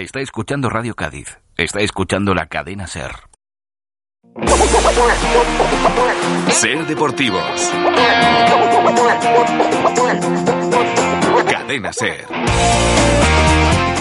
Está escuchando Radio Cádiz. Está escuchando la cadena Ser. Ser Deportivos. Cadena Ser.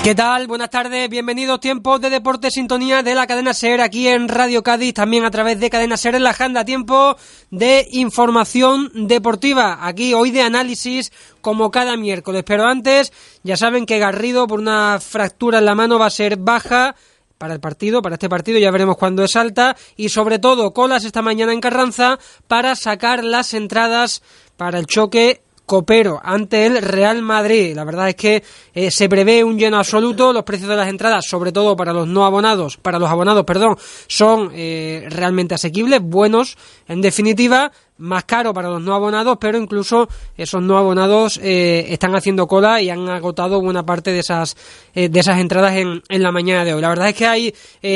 ¿Qué tal? Buenas tardes, bienvenidos. Tiempos de Deporte Sintonía de la cadena SER aquí en Radio Cádiz, también a través de cadena SER en la agenda, tiempo de información deportiva, aquí hoy de análisis como cada miércoles, pero antes ya saben que Garrido por una fractura en la mano va a ser baja para el partido, para este partido, ya veremos cuándo es alta, y sobre todo colas esta mañana en Carranza para sacar las entradas para el choque Copero ante el Real Madrid. La verdad es que eh, se prevé un lleno absoluto. Los precios de las entradas, sobre todo para los no abonados, para los abonados, perdón, son eh, realmente asequibles, buenos, en definitiva. Más caro para los no abonados, pero incluso esos no abonados eh, están haciendo cola y han agotado buena parte de esas de esas entradas en, en, la mañana de hoy. La verdad es que hay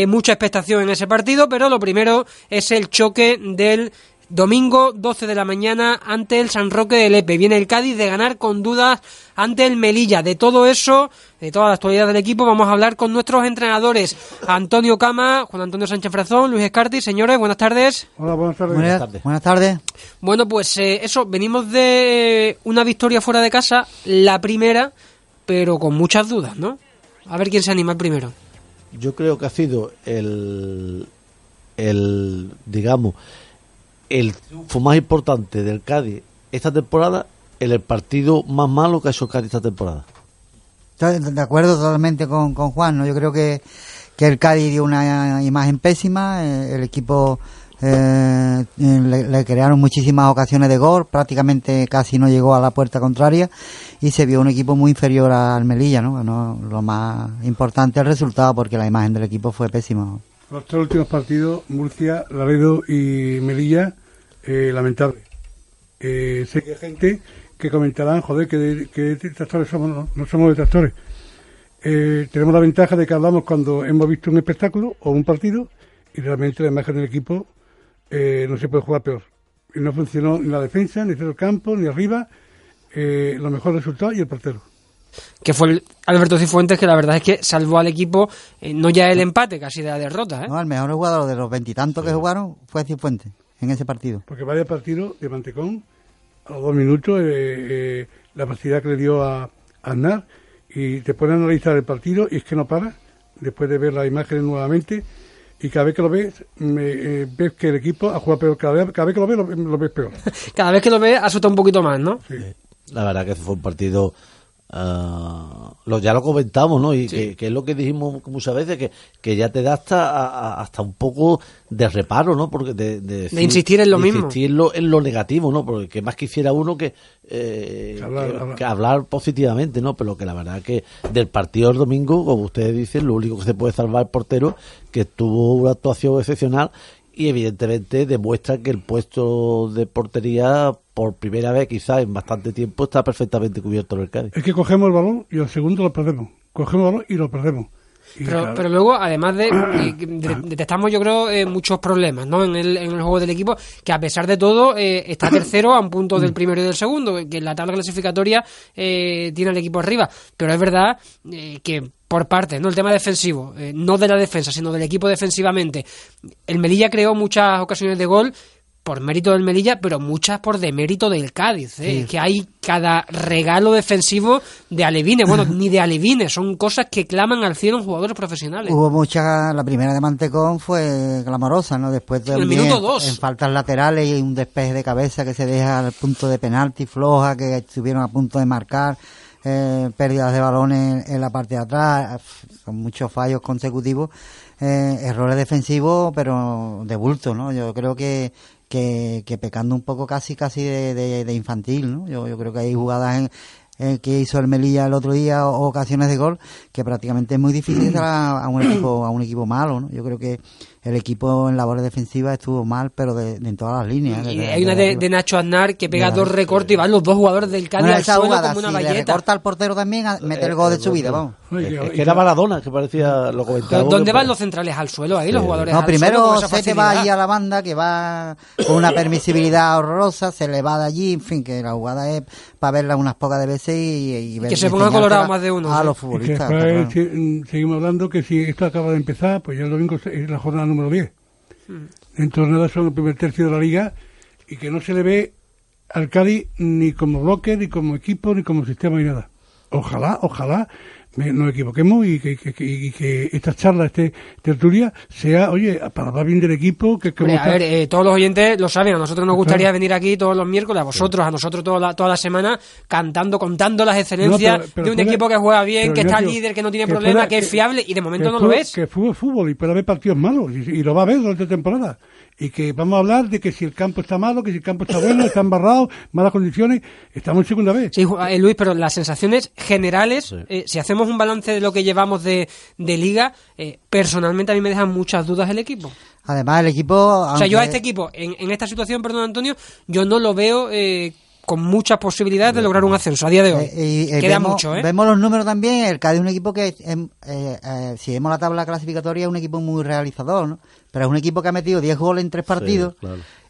mucha expectación en ese partido, pero lo primero es el choque del Domingo 12 de la mañana ante el San Roque de Lepe. Viene el Cádiz de ganar con dudas ante el Melilla. De todo eso, de toda la actualidad del equipo, vamos a hablar con nuestros entrenadores. Antonio Cama, Juan Antonio Sánchez Frazón, Luis Escarti. Señores, buenas tardes. Hola, buenas tardes. Buenas, tardes. Bueno, pues eh, eso, venimos de una victoria fuera de casa, la primera, pero con muchas dudas, ¿no? A ver quién se anima el primero. Yo creo que ha sido el, el digamos, el triunfo más importante del Cádiz esta temporada en el partido más malo que ha hecho Cádiz esta temporada. De acuerdo totalmente con, con Juan, ¿no? Yo creo que, que el Cádiz dio una imagen pésima, eh, el equipo eh, le, crearon muchísimas ocasiones de gol, prácticamente casi no llegó a la puerta contraria y se vio un equipo muy inferior al Melilla, ¿no? no lo más importante es el resultado porque la imagen del equipo fue pésima. Los tres últimos partidos, Murcia, Laredo y Melilla, eh, lamentable. Eh, sé que hay gente que comentarán, joder, que, detractores somos, no, somos detractores. Eh, tenemos la ventaja de que hablamos cuando hemos visto un espectáculo o un partido y realmente la imagen del equipo eh, no se puede jugar peor. Y no funcionó ni la defensa, ni el campo, ni arriba. lo mejor resultado y el portero que fue el Alberto Cifuentes, que la verdad es que salvó al equipo, no ya el empate, casi de la derrota. No, el mejor jugador de los veintitantos que jugaron fue Cifuentes en ese partido. Porque vaya partido de Mantecón, a los dos minutos, eh, eh, la facilidad que le dio a, Aznar, y te ponen a analizar el partido y es que no para, después de ver las imágenes nuevamente, y cada vez que lo ves, eh, ves que el equipo ha jugado peor. Cada vez, cada vez que lo ves, lo, ves peor. cada vez que lo ves, asusta un poquito más, ¿no? Sí. La verdad que fue un partido Uh, lo, ya lo comentamos, ¿no? Y que, es lo que dijimos muchas veces, que, que ya te da hasta, hasta un poco de reparo, ¿no? Porque de, insistir en lo mismo. Insistir en lo, negativo, ¿no? Porque más quisiera uno que, eh, que, hablar, positivamente, ¿no? Pero que la verdad que del partido del domingo, como ustedes dicen, lo único que se puede salvar el portero, que tuvo una actuación excepcional y evidentemente demuestra que el puesto de portería por primera vez quizás en bastante tiempo está perfectamente cubierto en el Cádiz. Es que cogemos el balón y al segundo lo perdemos. Cogemos el balón y lo perdemos. Pero, pero, luego, además de, detectamos, yo creo, eh, muchos problemas ¿no? en, el, en el juego del equipo, que a pesar de todo eh, está tercero a un punto del primero y del segundo, que en la tabla clasificatoria eh, tiene el equipo arriba. Pero es verdad que por parte, ¿no? El tema defensivo, no de la defensa, sino del equipo defensivamente. El Melilla creó muchas ocasiones de gol por mérito del Melilla, pero muchas por demérito del Cádiz. ¿eh? Que hay cada regalo defensivo de Alevine. Bueno, ni de Alevine, son cosas que claman al cielo en jugadores profesionales. Hubo mucha, la primera de Mantecón fue clamorosa, ¿no? Después de el minuto dos. en faltas laterales y un despeje de cabeza que se deja al punto de penalti floja, que estuvieron a punto de marcar. Eh, pérdidas de balones en la parte de atrás, con muchos fallos consecutivos, eh, errores defensivos, pero de bulto, ¿no? Yo creo que que, que pecando un poco casi casi de, de, infantil, ¿no? Yo, yo creo que hay jugadas en, que hizo el Melilla el otro día o ocasiones de gol que prácticamente es muy difícil a, a, un equipo a un equipo malo, ¿no? Yo creo que el equipo en labores defensivas estuvo mal, pero de, en todas las líneas. Y hay una de, Nacho Aznar que pega dos recortes y van los dos jugadores del Cádiz al suelo como una si le recorta al portero también, mete el gol de su vida, vamos. Es, que era Maradona, que parecía lo comentaba. ¿Dónde van los centrales al suelo ahí, los jugadores? No, primero se te va allí a la banda, que va con una permisibilidad horrorosa, se le va de allí, en fin, que la jugada es para verla unas pocas de veces y, ver. Que se ponga colorado más de uno. A los futbolistas. seguimos hablando que si esto acaba de empezar, pues ya el domingo es la jornada número 10. Hmm. Dentro de nada son el primer tercio de la liga y que no se le ve al Cádiz ni como bloque, ni como equipo, ni como sistema, ni nada. Ojalá, ojalá nos equivoquemos y que, que, esta charla, este tertulia, sea, oye, para hablar bien del equipo. Que, a ver, eh, todos los oyentes lo saben, a nosotros nos gustaría venir aquí todos los miércoles, a vosotros, a nosotros toda la, toda la semana, cantando, contando las excelencias de un equipo que juega bien, que está líder, que no tiene problema, que es fiable, y de momento no lo ves. Que fútbol, fútbol y puede haber partidos malos, y, lo va a ver durante temporada y que vamos a hablar de que si el campo está malo, que si el campo está bueno, está embarrado, malas condiciones, estamos en segunda vez. Sí, eh, Luis, pero las sensaciones generales, eh, si hacemos un balance de lo que llevamos de, de liga, eh, personalmente a mí me dejan muchas dudas el equipo. Además, el equipo... O sea, yo a este equipo, en, en esta situación, perdón Antonio, yo no lo veo... Eh, con muchas posibilidades de lograr un ascenso a día de hoy. Eh, Queda vemos, mucho, ¿eh? Vemos los números también. El Cádiz es un equipo que, eh, si vemos la tabla clasificatoria, es un equipo muy realizador, ¿no? Pero es un equipo que ha metido 10 goles en tres partidos.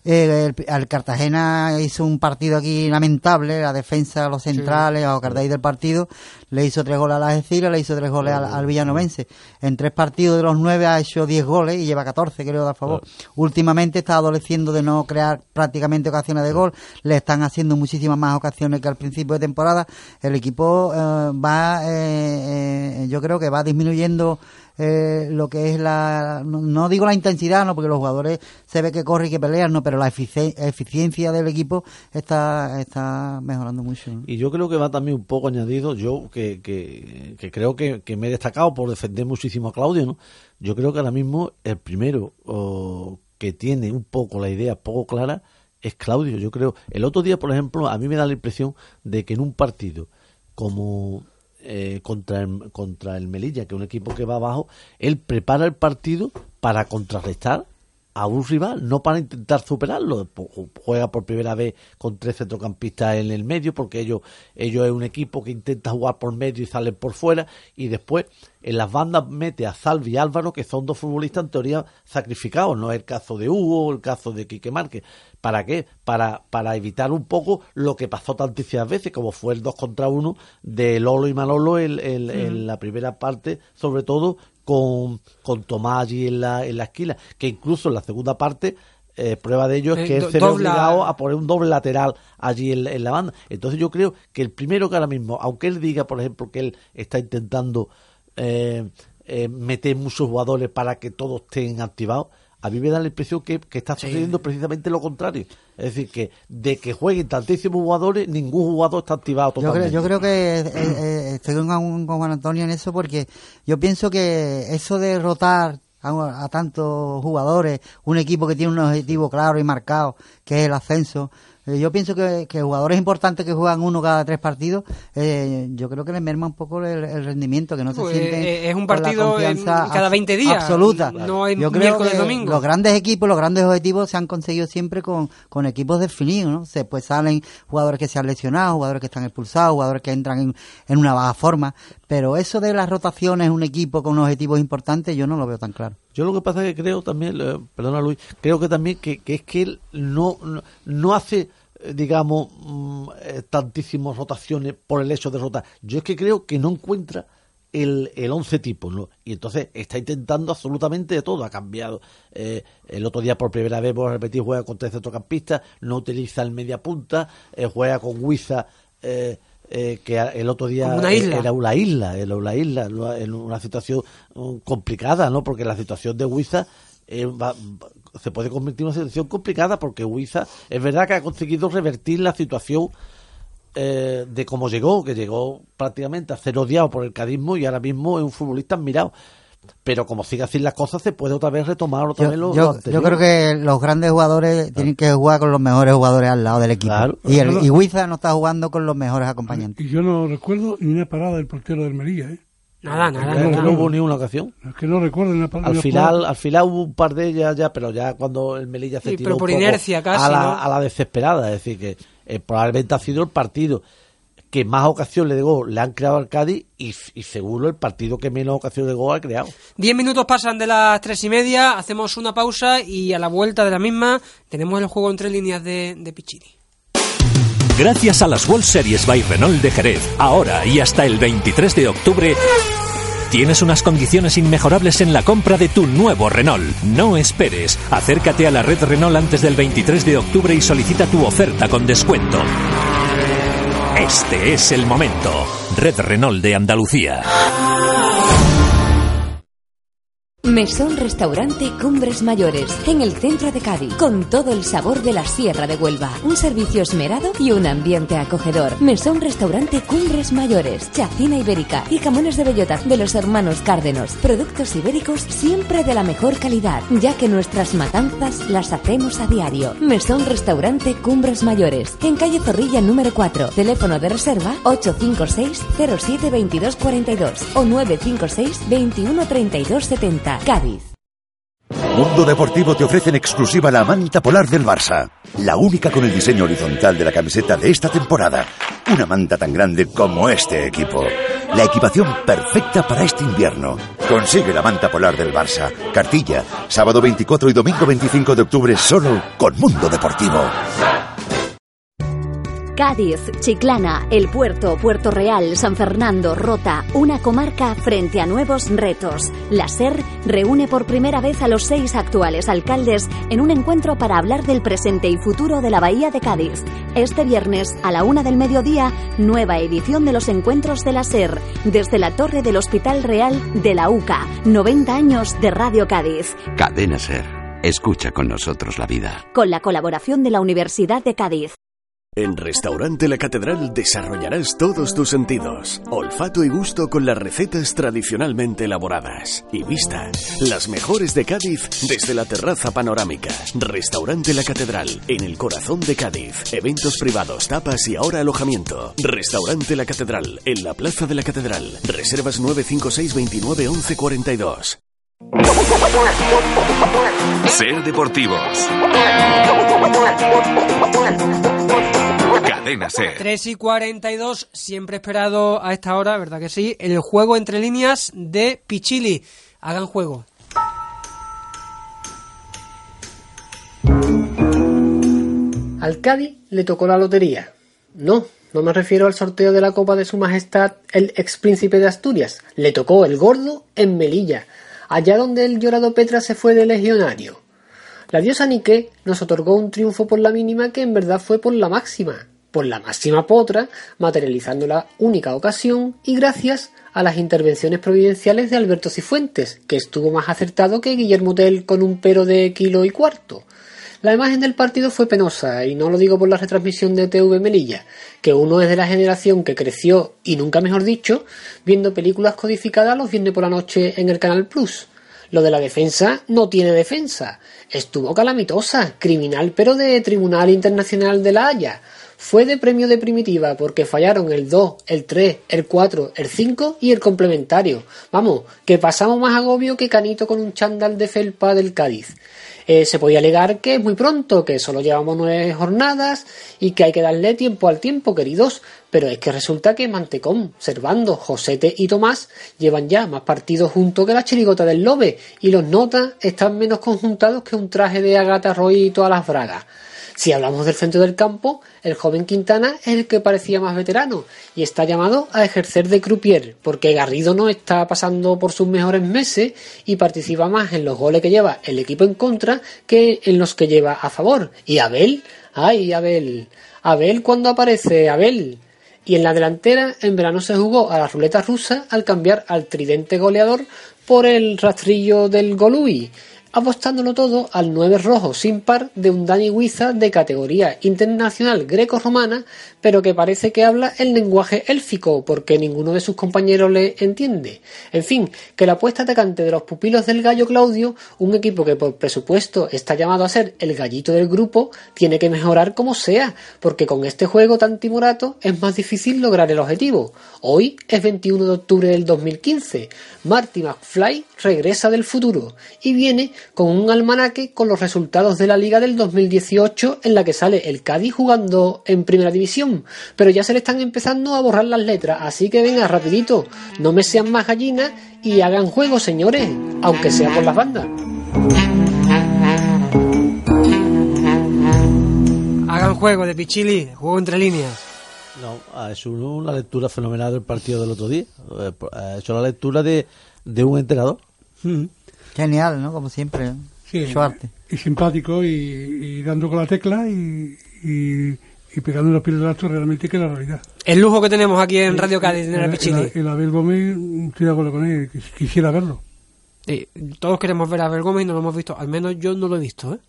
Eh, el, Cartagena hizo un partido aquí lamentable, la defensa, los centrales, a Ocarday del partido, le hizo tres goles a la Algeciras, le hizo tres goles al, Villanovense. En tres partidos de los nueve ha hecho 10 goles y lleva 14, creo, a favor. Últimamente está adoleciendo de no crear prácticamente ocasiones de gol, le están haciendo muchísimas más ocasiones que al principio de temporada. El equipo eh, va, eh, yo creo que va disminuyendo eh, lo que es la, no, digo la intensidad, no, porque los jugadores se ve que corren y que pelean, no, pero la eficiencia del equipo está, está mejorando mucho. Y yo creo que va también un poco añadido, yo que, que, creo que, me he destacado por defender muchísimo a Claudio, ¿no? Yo creo que ahora mismo el primero que tiene un poco la idea poco clara es Claudio. Yo creo, el otro día, por ejemplo, a mí me da la impresión de que en un partido como eh, contra, el, contra el Melilla, que es un equipo que va abajo, él prepara el partido para contrarrestar a un rival, no para intentar superarlo. Juega por primera vez con tres centrocampistas en el medio, porque ellos, ellos es un equipo que intenta jugar por medio y salen por fuera, y después en las bandas mete a Salvi y Álvaro, que son dos futbolistas en teoría sacrificados, no es el caso de Hugo, el caso de Quique Márquez. ¿Para qué? Para, para evitar un poco lo que pasó tantísimas veces, como fue el 2 contra 1 de Lolo y Manolo en, en la primera parte, sobre todo con, con Tomás allí en la, en la esquina, que incluso en la segunda parte eh, prueba de ello es que él se ve obligado a poner un doble lateral allí en, la banda. Entonces yo creo que el primero que ahora mismo, aunque él diga, por ejemplo, que él está intentando eh, eh, meter muchos jugadores para que todos estén activados, a mí me da la impresión que, está sucediendo precisamente lo contrario. Es decir, que de que jueguen tantísimos jugadores, ningún jugador está activado totalmente. Yo creo, que eh, eh, estoy con, con Juan Antonio en eso porque yo pienso que eso de rotar a, a, tantos jugadores, un equipo que tiene un objetivo claro y marcado, que es el ascenso, eh, yo pienso que, jugadores importantes que juegan uno cada tres partidos, eh, yo creo que les merma un poco el, rendimiento, que no se pues, sienten. Eh, es un partido cada 20 días. Absoluta. No hay yo creo que domingo. Los grandes equipos, los grandes objetivos se han conseguido siempre con, con equipos definidos, ¿no? Se, pues salen jugadores que se han lesionado, jugadores que están expulsados, jugadores que entran en, en una baja forma. Pero eso de las rotaciones, un equipo con objetivos importantes, yo no lo veo tan claro. Yo lo que pasa es que creo también, perdona Luis, creo que también que, es que él no, no, hace eh, digamos, mm, eh, tantísimas rotaciones por el hecho de rotar. Yo es que creo que no encuentra el, el once tipo, ¿no? Y entonces está intentando absolutamente de todo. Ha cambiado. Eh, el otro día por primera vez, a repetir, juega con tres centrocampistas, no utiliza el media punta, juega con Huiza. Eh, que el otro día era una isla, era una isla, en una situación mm, complicada, ¿no? Porque la situación de Huiza eh, se puede convertir en una situación complicada porque Huiza es verdad que ha conseguido revertir la situación eh, de cómo llegó, que llegó prácticamente a ser odiado por el cadismo y ahora mismo es un futbolista admirado pero como sigue así las cosas se puede otra vez retomar otra vez lo, yo, yo, creo que los grandes jugadores tienen que jugar con los mejores jugadores al lado del equipo. Y, el, y no está jugando con los mejores acompañantes. Y yo no recuerdo ni una parada del portero del Merilla ¿eh? Nada, nada, no, hubo ni una ocasión. Es que no recuerdo una parada. Al final, al final hubo un par de ellas ya, pero ya cuando el Melilla se tiró inercia casi, a, la, a la desesperada, es decir que eh, probablemente ha sido el partido que más ocasiones de gol le han creado al Cádiz y, seguro el partido que menos ocasiones de gol ha creado. Diez minutos pasan de las tres y media, hacemos una pausa y a la vuelta de la misma tenemos el juego entre líneas de, de Pichini. Gracias a las World Series by Renault de Jerez, ahora y hasta el 23 de octubre, Tienes unas condiciones inmejorables en la compra de tu nuevo Renault. No esperes. Acércate a la red Renault antes del 23 de octubre y solicita tu oferta con descuento. Este es el momento. Red Renault de Andalucía. Mesón Restaurante Cumbres Mayores, en el centro de Cádiz, con todo el sabor de la Sierra de Huelva. Un servicio esmerado y un ambiente acogedor. Mesón Restaurante Cumbres Mayores, chacina ibérica y jamones de bellota de los hermanos Cárdenos. Productos ibéricos siempre de la mejor calidad, ya que nuestras matanzas las hacemos a diario. Mesón Restaurante Cumbres Mayores, en calle Zorrilla número 4. Teléfono de reserva 856 07 2242 o 956 21 70. Cádiz. Mundo Deportivo te ofrece en exclusiva la manta polar del Barça, la única con el diseño horizontal de la camiseta de esta temporada. Una manta tan grande como este equipo. La equipación perfecta para este invierno. Consigue la manta polar del Barça. Cartilla, sábado 24 y domingo 25 de octubre solo con Mundo Deportivo. Cádiz, Chiclana, El Puerto, Puerto Real, San Fernando, Rota, una comarca frente a nuevos retos. La SER reúne por primera vez a los seis actuales alcaldes en un encuentro para hablar del presente y futuro de la Bahía de Cádiz. Este viernes, a la una del mediodía, nueva edición de los encuentros de la SER, desde la torre del Hospital Real de la UCA. 90 años de Radio Cádiz. Cadena SER. Escucha con nosotros la vida. Con la colaboración de la Universidad de Cádiz. En Restaurante La Catedral desarrollarás todos tus sentidos. Olfato y gusto con las recetas tradicionalmente elaboradas. Y vista, las mejores de Cádiz desde la terraza panorámica. Restaurante La Catedral, en el corazón de Cádiz. Eventos privados, tapas y ahora alojamiento. Restaurante La Catedral, en la Plaza de la Catedral. Reservas 956 29 11 42. Ser Deportivos. Cadena Ser. 3 y 42, siempre esperado a esta hora, ¿verdad que sí? El juego entre líneas de Pichili. Hagan juego. Al Cádiz le tocó la lotería. No, no me refiero al sorteo de la Copa de Su Majestad el ex príncipe de Asturias. Le tocó el gordo en Melilla, allá donde el llorado Petra se fue de legionario. La diosa Nike nos otorgó un triunfo por la mínima que en verdad fue por la máxima, por la máxima potra, materializando la única ocasión y gracias a las intervenciones providenciales de Alberto Cifuentes, que estuvo más acertado que Guillermo Tell con un pero de kilo y cuarto. La imagen del partido fue penosa, y no lo digo por la retransmisión de TV Melilla, que uno es de la generación que creció, y nunca mejor dicho, viendo películas codificadas los viernes por la noche en el Canal Plus. Lo de la defensa no tiene defensa. Estuvo calamitosa, criminal pero de Tribunal Internacional de la Haya. Fue de premio de primitiva porque fallaron el 2, el 3, el 4, el 5 y el complementario. Vamos, que pasamos más agobio que Canito con un chándal de felpa del Cádiz. Eh, se podía alegar que es muy pronto, que solo llevamos nueve jornadas y que hay que darle tiempo al tiempo, queridos, pero es que resulta que Mantecón, Servando, Josete y Tomás llevan ya más partidos juntos que la chirigota del Lobe y los notas están menos conjuntados que un traje de Agata Roy y todas las bragas. Si hablamos del centro del campo, el joven Quintana es el que parecía más veterano y está llamado a ejercer de croupier, porque Garrido no está pasando por sus mejores meses y participa más en los goles que lleva el equipo en contra que en los que lleva a favor. Y Abel, ay Abel, Abel cuando aparece, Abel. Y en la delantera, en verano se jugó a la ruleta rusa al cambiar al tridente goleador por el rastrillo del Golui apostándolo todo al 9 rojo sin par de un Dani Huiza de categoría internacional greco-romana, pero que parece que habla el lenguaje élfico porque ninguno de sus compañeros le entiende. En fin, que la apuesta atacante de los pupilos del gallo Claudio, un equipo que por presupuesto está llamado a ser el gallito del grupo, tiene que mejorar como sea, porque con este juego tan timorato es más difícil lograr el objetivo. Hoy es 21 de octubre del 2015. Marty McFly regresa del futuro y viene con un almanaque con los resultados de la liga del 2018 en la que sale el Cádiz jugando en primera división pero ya se le están empezando a borrar las letras, así que venga, rapidito, no me sean más gallinas y hagan juego, señores, aunque sea por las bandas. Hagan juego de Pichili, juego entre líneas. No, hecho una lectura fenomenal del partido del otro día. Eh, ha hecho la lectura de, de un entrenador. Mm. Genial, ¿no? Como siempre. Sí, y simpático y, dando con la tecla y, y, pegando los pies del acto realmente que es la realidad. El lujo que tenemos aquí en Radio Cádiz tener a Pichili. El, Abel Gómez, estoy de acuerdo con él, quisiera verlo. todos queremos ver a Abel Gómez y no lo hemos visto, al menos yo no lo he visto. ¿eh?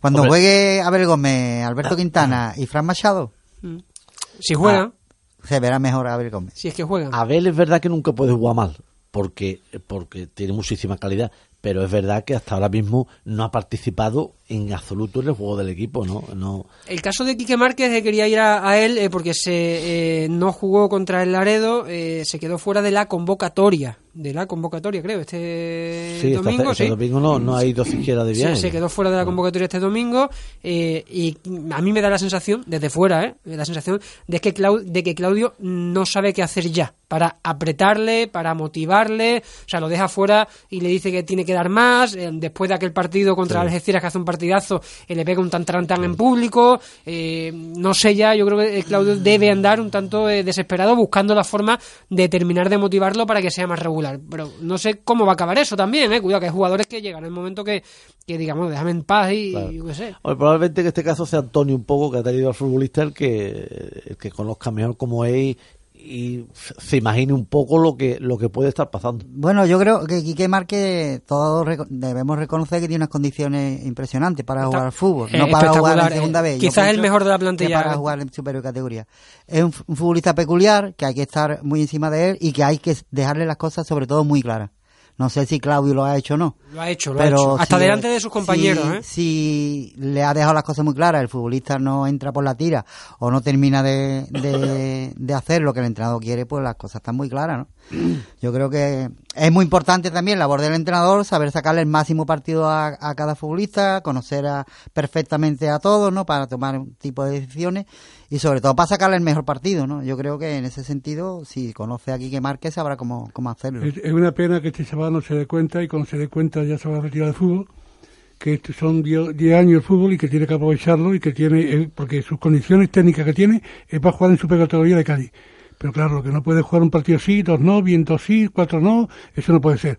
Cuando juegue Abel Gómez, Alberto ah. Quintana y Fran Machado, mm. si juegan, ah, se verá mejor a Abel Gómez. Si es que juegan. Abel es verdad que nunca puede jugar mal, porque, porque tiene muchísima calidad, pero es verdad que hasta ahora mismo no ha participado en absoluto en el juego del equipo, ¿no? no... El caso de Quique Márquez eh, quería ir a, él eh, porque se eh, no jugó contra el Laredo, se quedó fuera de la convocatoria, de la convocatoria creo, este domingo. Este, domingo no, no ha ido siquiera de viaje. se quedó fuera de la convocatoria este domingo y a mí me da la sensación, desde fuera, ¿eh? la sensación de que, de que Claudio no sabe qué hacer ya para apretarle, para motivarle, o sea, lo deja fuera y le dice que tiene que dar más, después de aquel partido contra Algeciras que hace un partido partidazo eh, le pega un tan tan tan en público. Eh, no sé ya, yo creo que Claudio debe andar un tanto eh, desesperado buscando la forma de terminar de motivarlo para que sea más regular. Pero no sé cómo va a acabar eso también, eh. Cuidado, que hay jugadores que llegan en el momento que, que digamos, déjame en paz y, yo qué sé. probablemente en este caso sea Antonio un poco que ha tenido al futbolista el que, el que conozca mejor cómo es y se imagine un poco lo que lo que puede estar pasando. Bueno, yo creo que Quique Márquez todos debemos reconocer que tiene unas condiciones impresionantes para jugar al fútbol, no para jugar en segunda vez. Quizás el mejor de la plantilla. Para jugar en superior categoría. Es un, futbolista peculiar que hay que estar muy encima de él y que hay que dejarle las cosas sobre todo muy claras. No sé si Claudio lo ha hecho o no. Lo ha hecho, lo ha hecho. Hasta delante de sus compañeros, si, ¿eh? Si le ha dejado las cosas muy claras, el futbolista no entra por la tira o no termina de, de, hacer lo que el entrenador quiere, pues las cosas están muy claras, ¿no? Yo creo que es muy importante también la labor del entrenador, saber sacarle el máximo partido a, a cada futbolista, conocer a, perfectamente a todos, ¿no? Para tomar un tipo de decisiones y sobre todo para sacarle el mejor partido, ¿no? Yo creo que en ese sentido, si conoce aquí que Márquez, sabrá cómo, cómo hacerlo. Es, una pena que este chaval no se dé cuenta y cuando se dé cuenta ya se va a retirar del fútbol, que son 10 años el fútbol y que tiene que aprovecharlo y que tiene, porque sus condiciones técnicas que tiene es para jugar en supercategoría de Cádiz. Pero claro, que no puede jugar un partido sí, dos no, bien dos sí, cuatro no, eso no puede ser.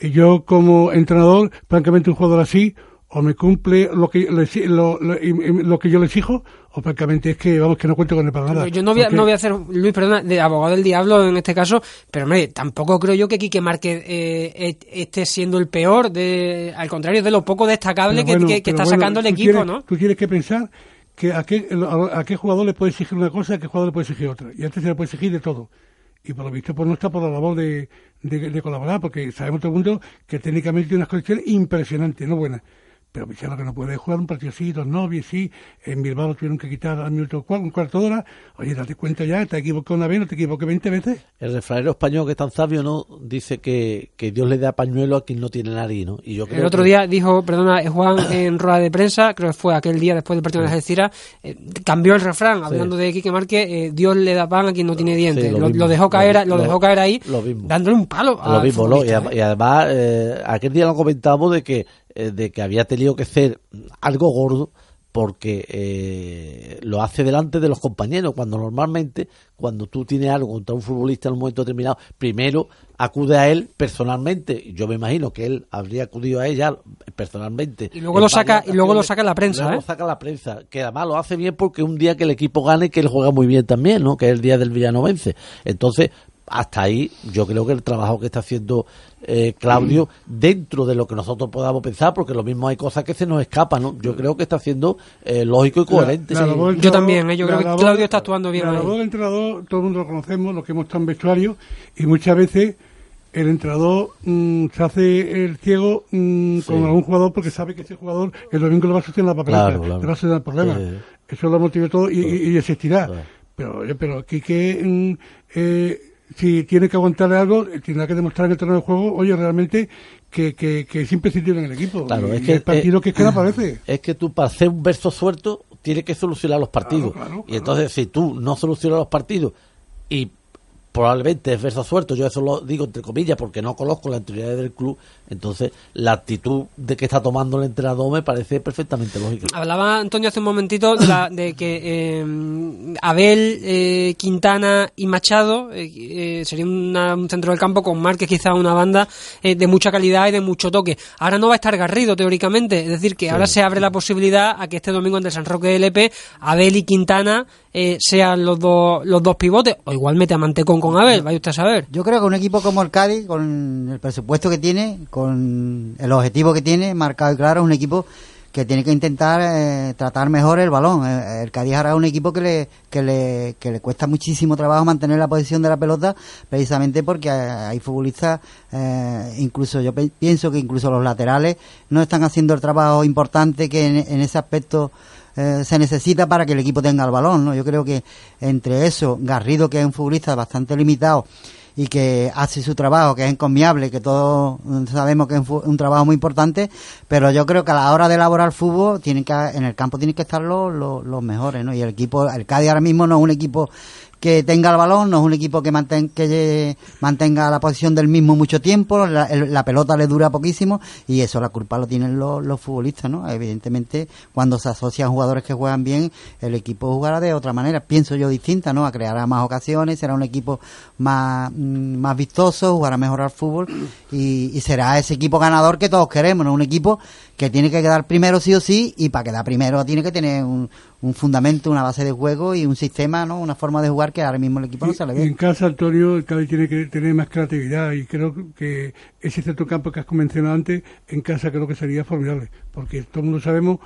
Yo como entrenador, francamente un jugador así, o me cumple lo que, lo, lo, que yo le exijo, o francamente es que, vamos, que no cuento con el para nada. Yo no voy, a, no voy a hacer, Luis, perdona, de abogado del diablo en este caso, pero hombre, tampoco creo yo que Quique Márquez eh, esté siendo el peor, de, al contrario, de lo poco destacable que, está sacando el equipo, ¿no? Tú tienes que pensar que a qué, a qué jugador le puede exigir una cosa, a qué jugador le puede exigir otra. Y antes se le puede exigir de todo y por lo visto pues no está por la labor de, de, colaborar porque sabemos todo el mundo que técnicamente tiene unas condiciones impresionantes, no buenas pero lo que no puede jugar un partido así, dos novios, sí, en Bilbao lo tuvieron que quitar al minuto un cuarto de hora, oye, date cuenta ya, te equivocado una vez, no te equivoques 20 veces. El refranero español que es tan sabio, ¿no? Dice que, que Dios le da pañuelo a quien no tiene nariz, ¿no? Y yo creo el otro día dijo, perdona, Juan en rueda de prensa, creo que fue aquel día después del partido de Algeciras, eh, cambió el refrán, hablando de Quique Márquez, eh, Dios le da pan a quien no tiene dientes. lo, dejó caer, lo, dejó caer ahí, dándole un palo. Lo mismo, ¿no? Y, además, eh, aquel día lo comentamos de que eh, de que había tenido que hacer algo gordo porque eh, lo hace delante de los compañeros, cuando normalmente, cuando tú tienes algo contra un futbolista en un momento determinado, primero acude a él personalmente. Yo me imagino que él habría acudido a ella personalmente. Y luego lo saca y luego lo saca la prensa, luego lo ¿eh? saca la prensa, que además lo hace bien porque un día que el equipo gane que él juega muy bien también, ¿no? Que es el día del villanovense. Entonces, hasta ahí yo creo que el trabajo que está haciendo eh, Claudio dentro de lo que nosotros podamos pensar porque lo mismo hay cosas que se nos escapan ¿no? yo creo que está siendo eh, lógico y coherente yo también ¿eh? yo creo que Claudio está actuando bien la labor del entrenador todo el mundo lo conocemos los que hemos estado en vestuario y muchas veces el entrenador mm, se hace el ciego mm, con algún jugador porque sabe que ese jugador el domingo le va a sostener la papeleta le va a sostener el problema. Eso lo motiva todo y, y, existirá. Pero pero aquí que mm, eh, si tiene que aguantarle algo, tendrá que demostrar en el terreno de juego, oye, realmente que, que, que es imprescindible en el equipo. Claro, es que el partido que es que no aparece. Es que tú para hacer un verso suelto tiene que solucionar los partidos. Y entonces, si tú no solucionas los partidos y probablemente es verso suelto, yo eso lo digo entre comillas porque no conozco la entidad del club, entonces la actitud de que está tomando el entrenador me parece perfectamente lógica. Hablaba Antonio hace un momentito de, que eh, Abel, eh, Quintana y Machado eh, sería un centro del campo con Márquez quizá una banda de mucha calidad y de mucho toque. Ahora no va a estar Garrido teóricamente, es decir que ahora se abre la posibilidad a que este domingo ante San Roque LP Abel y Quintana sean los dos los dos pivotes o igual mete a Mantecón con Abel, vaya usted a saber. Yo creo que un equipo como el Cádiz, con el presupuesto que tiene, con el objetivo que tiene marcado y claro, es un equipo que tiene que intentar eh, tratar mejor el balón. Eh, el, Cádiz ahora es un equipo que le, que, le, que le cuesta muchísimo trabajo mantener la posición de la pelota, precisamente porque hay futbolistas, eh, incluso yo pienso que incluso los laterales no están haciendo el trabajo importante que en, ese aspecto se necesita para que el equipo tenga el balón. ¿no? Yo creo que entre eso, Garrido, que es un futbolista bastante limitado, y que hace su trabajo, que es encomiable, que todos sabemos que es un, trabajo muy importante, pero yo creo que a la hora de elaborar fútbol tienen que, en el campo tienen que estar los, los, los mejores, ¿no? Y el equipo, el Cádiz ahora mismo no es un equipo que tenga el balón, no es un equipo que, que mantenga la posición del mismo mucho tiempo, la, pelota le dura poquísimo y eso la culpa lo tienen los, futbolistas, ¿no? Evidentemente, cuando se asocian jugadores que juegan bien, el equipo jugará de otra manera, pienso yo distinta, ¿no? A crear más ocasiones, será un equipo más, mm, más vistoso, jugará mejor al fútbol y será ese equipo ganador que todos queremos, ¿no? Un equipo que tiene que quedar primero sí o sí y para quedar primero tiene que tener un, un fundamento, una base de juego y un sistema, ¿no? Una forma de jugar que ahora mismo el equipo no se le ve. en casa, Antonio, el Cádiz tiene que tener más creatividad y creo que ese centro campo que has mencionado antes, en casa creo que sería formidable, porque todo el mundo sabemos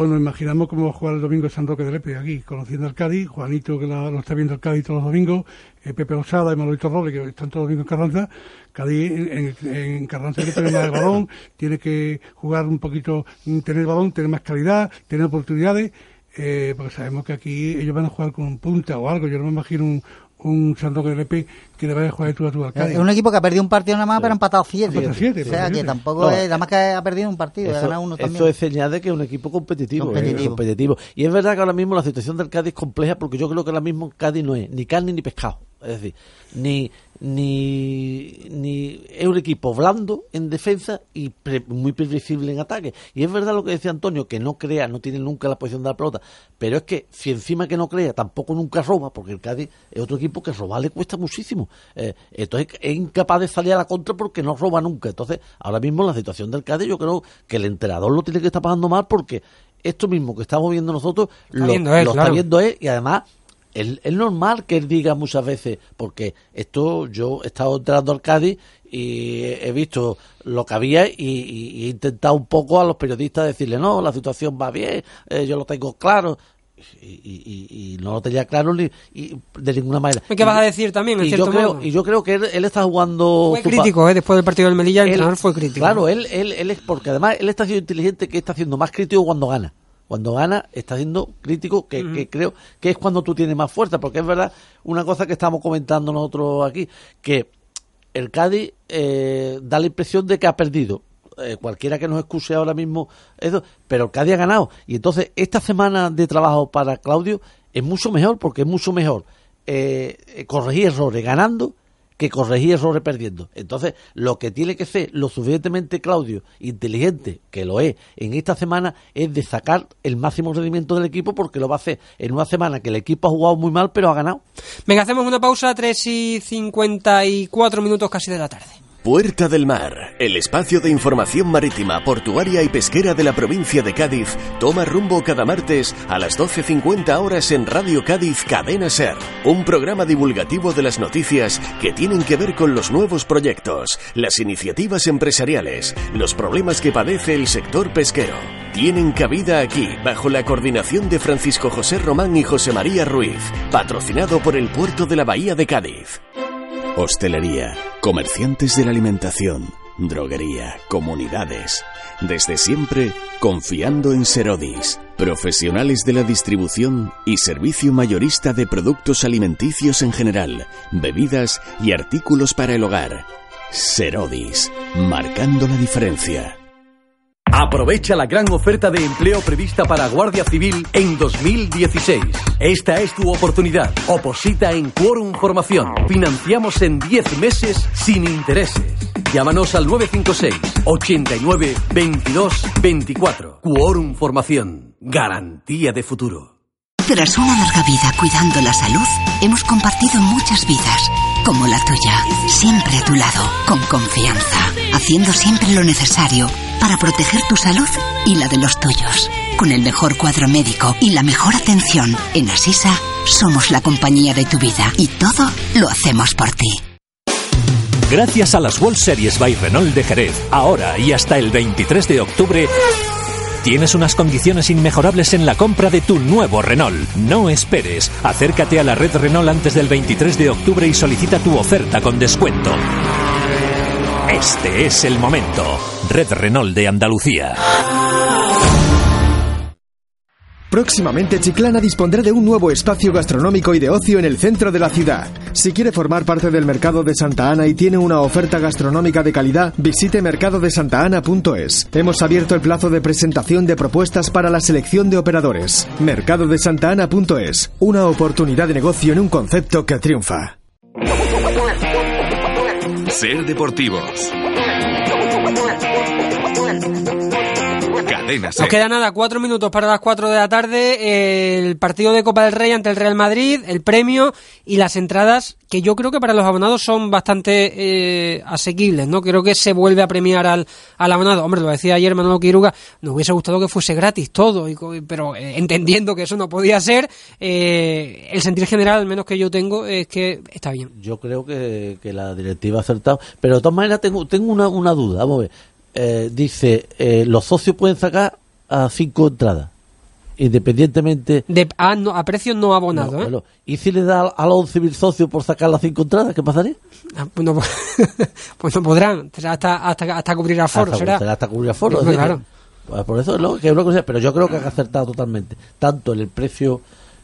o nos imaginamos cómo va a jugar el domingo San Roque de Lepe aquí, conociendo al Cádiz, Juanito que lo está viendo el Cádiz todos los domingos, eh, Pepe Osada y Manolito Robles que están todos los domingos en Carranza, Cádiz en, en, Carranza tiene que tener más el balón, tiene que jugar un poquito, tener el balón, tener más calidad, tener oportunidades, eh, porque sabemos que aquí ellos van a jugar con un punta o algo. Yo no me imagino un, un Santo LP que le vaya a jugar tú a tú al Cádiz. Es un equipo que ha perdido un partido nada más, pero ha empatado siete. o sea, que tampoco es, nada más que ha perdido un partido, eso, ha ganado uno también. Eso es señal de que es un equipo competitivo, competitivo. competitivo. Y es verdad que ahora mismo la situación del Cádiz es compleja porque yo creo que ahora mismo Cádiz no es ni carne ni pescado. Es decir, ni, ni, ni es un equipo blando en defensa y muy previsible en ataque. Y es verdad lo que decía Antonio, que no crea, no tiene nunca la posición de la pelota, pero es que si encima que no crea, tampoco nunca roba, porque el Cádiz es otro equipo que robar le cuesta muchísimo. Eh, entonces es incapaz de salir a la contra porque no roba nunca. Entonces, ahora mismo la situación del Cádiz yo creo que el entrenador lo tiene que estar pasando mal porque esto mismo que estamos viendo nosotros lo, está viendo él y además es, normal que él diga muchas veces, porque esto yo he estado entrando al Cádiz y he visto lo que había y, he intentado un poco a los periodistas decirle, no, la situación va bien, eh, yo lo tengo claro. Y, no lo tenía claro ni, de ninguna manera. ¿Qué vas a decir también? y, yo creo, y yo creo que él, está jugando. Fue crítico, ¿eh? después del partido del Melilla, el entrenador fue crítico. Claro, él, él, él es porque además él está siendo inteligente que está haciendo más crítico cuando gana cuando gana está siendo crítico, que, creo que es cuando tú tienes más fuerza, porque es verdad una cosa que estamos comentando nosotros aquí, que el Cádiz eh, da la impresión de que ha perdido. Eh, cualquiera que nos excuse ahora mismo eso, pero el Cádiz ha ganado. Y entonces esta semana de trabajo para Claudio es mucho mejor, porque es mucho mejor eh, corregir errores ganando que corregir errores perdiendo. Entonces, lo que tiene que ser lo suficientemente Claudio, inteligente, que lo es, en esta semana, es de sacar el máximo rendimiento del equipo porque lo va a hacer en una semana que el equipo ha jugado muy mal, pero ha ganado. Venga, hacemos una pausa, 3 y 54 minutos casi de la tarde. Puerta del Mar, el espacio de información marítima, portuaria y pesquera de la provincia de Cádiz, toma rumbo cada martes a las 12.50 horas en Radio Cádiz Cadena Ser, un programa divulgativo de las noticias que tienen que ver con los nuevos proyectos, las iniciativas empresariales, los problemas que padece el sector pesquero. Tienen cabida aquí, bajo la coordinación de Francisco José Román y José María Ruiz, patrocinado por el Puerto de la Bahía de Cádiz. Hostelería, comerciantes de la alimentación, droguería, comunidades. Desde siempre, confiando en Serodis, profesionales de la distribución y servicio mayorista de productos alimenticios en general, bebidas y artículos para el hogar. Serodis, marcando la diferencia. Aprovecha la gran oferta de empleo prevista para Guardia Civil en 2016. Esta es tu oportunidad. Oposita en Quorum Formación. Financiamos en 10 meses sin intereses. Llámanos al 956 89 22 24. Quorum Formación. Garantía de futuro. Tras una larga vida cuidando la salud, hemos compartido muchas vidas, como la tuya, siempre a tu lado, con confianza, haciendo siempre lo necesario para proteger tu salud y la de los tuyos. Con el mejor cuadro médico y la mejor atención, en Asisa somos la compañía de tu vida y todo lo hacemos por ti. Gracias a las World Series by Renault de Jerez, ahora y hasta el 23 de octubre, Tienes unas condiciones inmejorables en la compra de tu nuevo Renault. No esperes. Acércate a la red Renault antes del 23 de octubre y solicita tu oferta con descuento. Este es el momento. Red Renault de Andalucía. Próximamente Chiclana dispondrá de un nuevo espacio gastronómico y de ocio en el centro de la ciudad. Si quiere formar parte del mercado de Santa Ana y tiene una oferta gastronómica de calidad, visite mercadodesantana.es. Hemos abierto el plazo de presentación de propuestas para la selección de operadores. Mercadodesantana.es. Una oportunidad de negocio en un concepto que triunfa. Ser deportivos. Nos queda nada, cuatro minutos para las cuatro de la tarde. El partido de Copa del Rey ante el Real Madrid, el premio y las entradas que yo creo que para los abonados son bastante eh, asequibles, ¿no? Creo que se vuelve a premiar al, al abonado. Hombre, lo decía ayer Manuel Quiruga, nos hubiese gustado que fuese gratis todo, pero eh, entendiendo que eso no podía ser, eh, el sentir general, al menos que yo tengo, es que está bien. Yo creo que, la directiva ha acertado, pero de todas maneras tengo, tengo una, una duda, vamos a ver. Eh, dice, eh, los socios pueden sacar a cinco entradas, independientemente... De, ah, no, a precio no abonado, ¿eh? ¿Y si le da a los 11.000 socios por sacar las cinco entradas, qué pasaría? Ah, pues, no, pues no podrán, hasta, hasta, hasta cubrir aforo, hasta, será. Hasta cubrir aforo, pues claro. Pues por eso es lo que, que pero yo creo que han acertado totalmente, tanto en el precio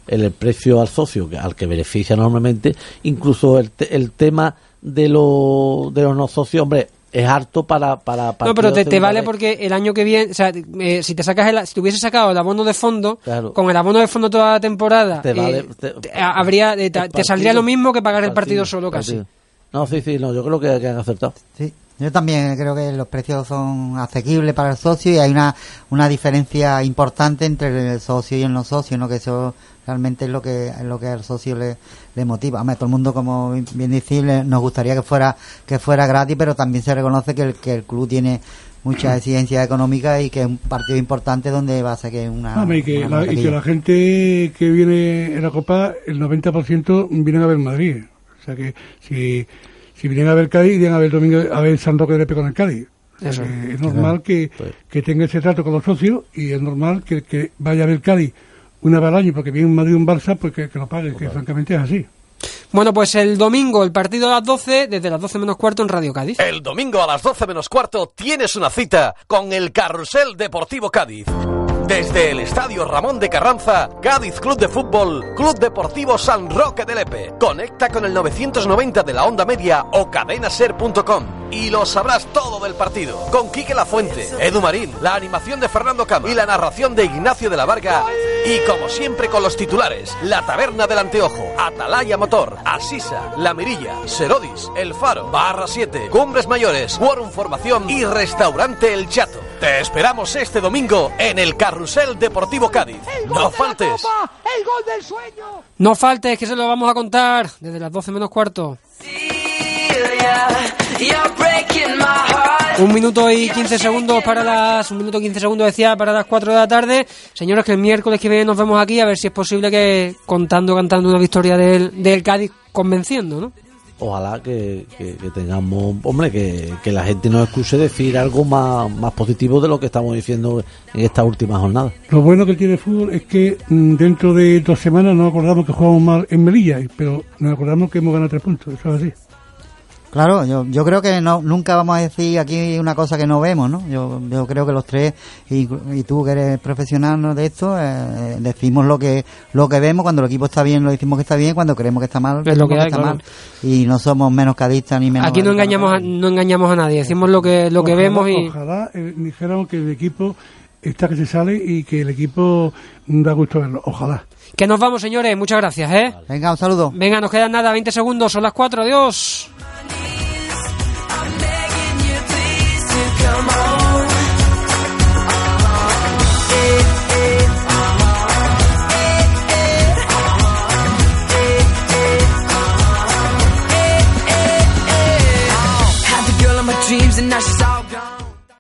el precio al socio, al que beneficia normalmente, incluso el, el tema de, lo, de los no socios, hombre, es harto para... para, no, pero te, vale porque el año que viene, o sea, eh, si te sacas el, si te hubiese sacado el abono de fondo, con el abono de fondo toda la temporada, te, eh, habría, eh, te, saldría lo mismo que pagar el partido, solo casi. No, sí, sí, no, yo creo que, han acertado. Sí. Yo también creo que los precios son asequibles para el socio y hay una, una diferencia importante entre el socio y el no socio, ¿no? Que eso realmente es lo que es lo que al socio le, le motiva. A todo el mundo, como bien decir, nos gustaría que fuera que fuera gratis, pero también se reconoce que el, que el club tiene muchas exigencias económicas y que es un partido importante donde va a ser que una, y, que la, y que la gente que viene en la Copa, el 90% vienen a ver Madrid. O sea que si, si vienen a ver Cádiz, vienen a ver domingo a ver San Roque de con el Cádiz. es normal que, pues. que tenga ese trato con los socios y es normal que, que vaya a ver Cádiz una vez al año porque viene un Madrid un Barça, pues que, lo pague, que francamente es así. Bueno, pues el domingo, el partido a las 12, desde las 12 menos cuarto en Radio Cádiz. El domingo a las 12 menos cuarto tienes una cita con el Carrusel Deportivo Cádiz. Desde el Estadio Ramón de Carranza, Cádiz Club de Fútbol, Club Deportivo San Roque de Lepe. Conecta con el 990 de la onda media o cadenaser.com y lo sabrás todo del partido. Con Quique La Fuente, Edu Marín, la animación de Fernando Cama y la narración de Ignacio de la Varga. Y como siempre con los titulares, La Taberna del Anteojo, Atalaya Motor, Asisa, La Mirilla, Serodis, El Faro, Barra 7, Cumbres Mayores, Quorum Formación y Restaurante El Chato. Te esperamos este domingo en el Carrusel Deportivo Cádiz. No faltes. el gol del sueño. No faltes, que se lo vamos a contar desde las 12 menos cuarto. Un minuto y 15 segundos para las. Un minuto y 15 segundos decía para las 4 de la tarde. Señores, que el miércoles que viene nos vemos aquí a ver si es posible que contando, cantando una victoria del, del Cádiz convenciendo, ¿no? Ojalá que, tengamos, hombre, que, la gente nos escuche decir algo más, más positivo de lo que estamos diciendo en esta última jornada. Lo bueno que tiene el fútbol es que mm, dentro de dos semanas nos acordamos que jugamos mal en Melilla, pero nos acordamos que hemos ganado tres puntos, eso es así. Claro, yo, yo creo que no, nunca vamos a decir aquí una cosa que no vemos, ¿no? Yo, yo creo que los tres, y, y tú que eres profesional ¿no? de esto, eh, decimos lo que lo que vemos, cuando el equipo está bien lo decimos que está bien, cuando creemos que está mal, Es lo que está claro. mal. Y no somos menos cadistas ni menos... Aquí no engañamos a, no engañamos a nadie, decimos lo que lo que vemos y Ojalá eh, dijeran que el equipo está que se sale y que el equipo da gusto verlo. Ojalá. que nos vamos, señores. Muchas gracias, ¿eh? Venga, un saludo. Venga, nos quedan nada, 20 segundos, son las 4, adiós. come on.